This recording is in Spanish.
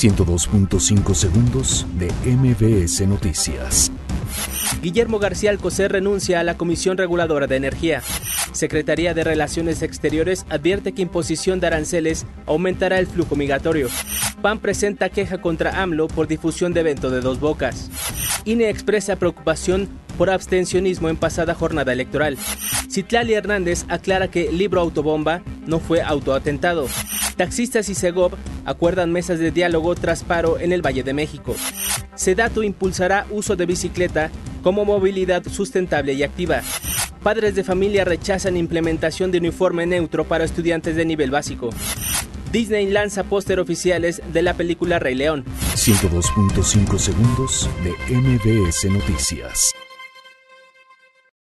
102.5 segundos de MBS Noticias. Guillermo García Alcocer renuncia a la Comisión Reguladora de Energía. Secretaría de Relaciones Exteriores advierte que imposición de aranceles aumentará el flujo migratorio. PAN presenta queja contra AMLO por difusión de evento de dos bocas. INE expresa preocupación por abstencionismo en pasada jornada electoral. Citlali Hernández aclara que libro autobomba no fue autoatentado. Taxistas y Segov acuerdan mesas de diálogo tras paro en el Valle de México. Sedato impulsará uso de bicicleta como movilidad sustentable y activa. Padres de familia rechazan implementación de uniforme neutro para estudiantes de nivel básico. Disney lanza póster oficiales de la película Rey León. 102.5 segundos de MBS Noticias.